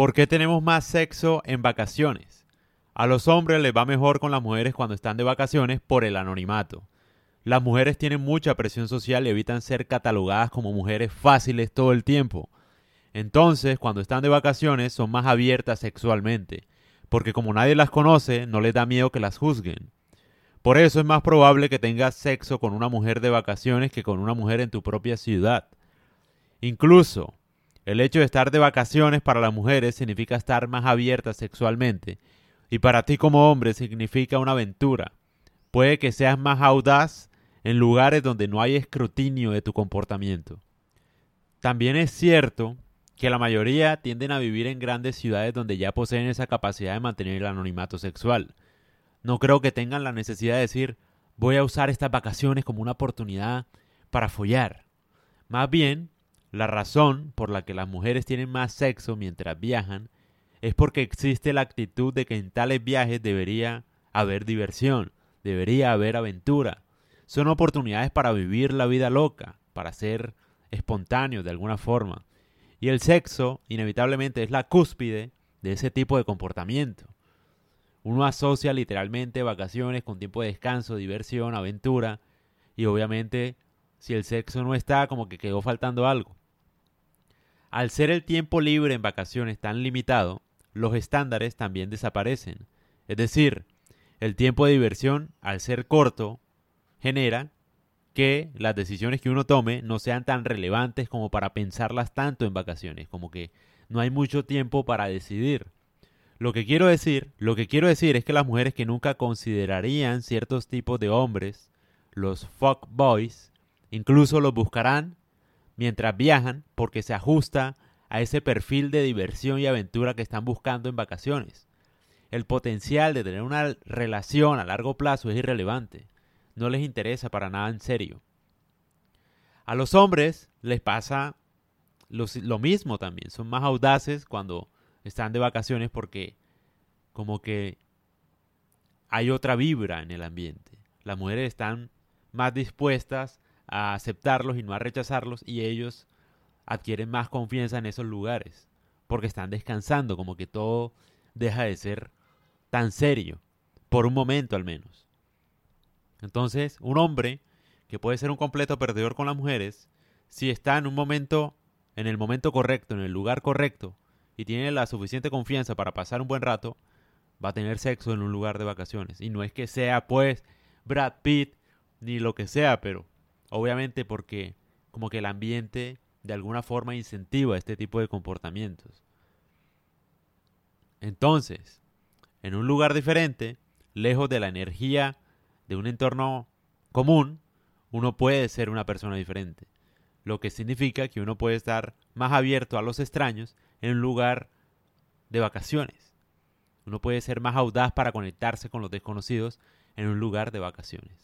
¿Por qué tenemos más sexo en vacaciones? A los hombres les va mejor con las mujeres cuando están de vacaciones por el anonimato. Las mujeres tienen mucha presión social y evitan ser catalogadas como mujeres fáciles todo el tiempo. Entonces, cuando están de vacaciones, son más abiertas sexualmente, porque como nadie las conoce, no les da miedo que las juzguen. Por eso es más probable que tengas sexo con una mujer de vacaciones que con una mujer en tu propia ciudad. Incluso, el hecho de estar de vacaciones para las mujeres significa estar más abiertas sexualmente, y para ti como hombre significa una aventura. Puede que seas más audaz en lugares donde no hay escrutinio de tu comportamiento. También es cierto que la mayoría tienden a vivir en grandes ciudades donde ya poseen esa capacidad de mantener el anonimato sexual. No creo que tengan la necesidad de decir voy a usar estas vacaciones como una oportunidad para follar. Más bien, la razón por la que las mujeres tienen más sexo mientras viajan es porque existe la actitud de que en tales viajes debería haber diversión, debería haber aventura, son oportunidades para vivir la vida loca, para ser espontáneo de alguna forma. Y el sexo, inevitablemente, es la cúspide de ese tipo de comportamiento. Uno asocia literalmente vacaciones con tiempo de descanso, diversión, aventura, y obviamente si el sexo no está, como que quedó faltando algo. Al ser el tiempo libre en vacaciones tan limitado, los estándares también desaparecen. Es decir, el tiempo de diversión, al ser corto, genera que las decisiones que uno tome no sean tan relevantes como para pensarlas tanto en vacaciones, como que no hay mucho tiempo para decidir. Lo que quiero decir, lo que quiero decir es que las mujeres que nunca considerarían ciertos tipos de hombres, los fuck boys, incluso los buscarán mientras viajan porque se ajusta a ese perfil de diversión y aventura que están buscando en vacaciones. El potencial de tener una relación a largo plazo es irrelevante no les interesa para nada en serio. A los hombres les pasa lo, mismo también. Son más audaces cuando están de vacaciones porque como que hay otra vibra en el ambiente. Las mujeres están más dispuestas a aceptarlos y no a rechazarlos y ellos adquieren más confianza en esos lugares porque están descansando, como que todo deja de ser tan serio, por un momento al menos. Entonces, un hombre que puede ser un completo perdedor con las mujeres, si está en un momento, en el momento correcto, en el lugar correcto, y tiene la suficiente confianza para pasar un buen rato, va a tener sexo en un lugar de vacaciones. Y no es que sea, pues, Brad Pitt, ni lo que sea, pero obviamente porque como que el ambiente de alguna forma incentiva este tipo de comportamientos. Entonces, en un lugar diferente, lejos de la energía de un entorno común, uno puede ser una persona diferente. Lo que significa que uno puede estar más abierto a los extraños en un lugar de vacaciones. Uno puede ser más audaz para conectarse con los desconocidos en un lugar de vacaciones.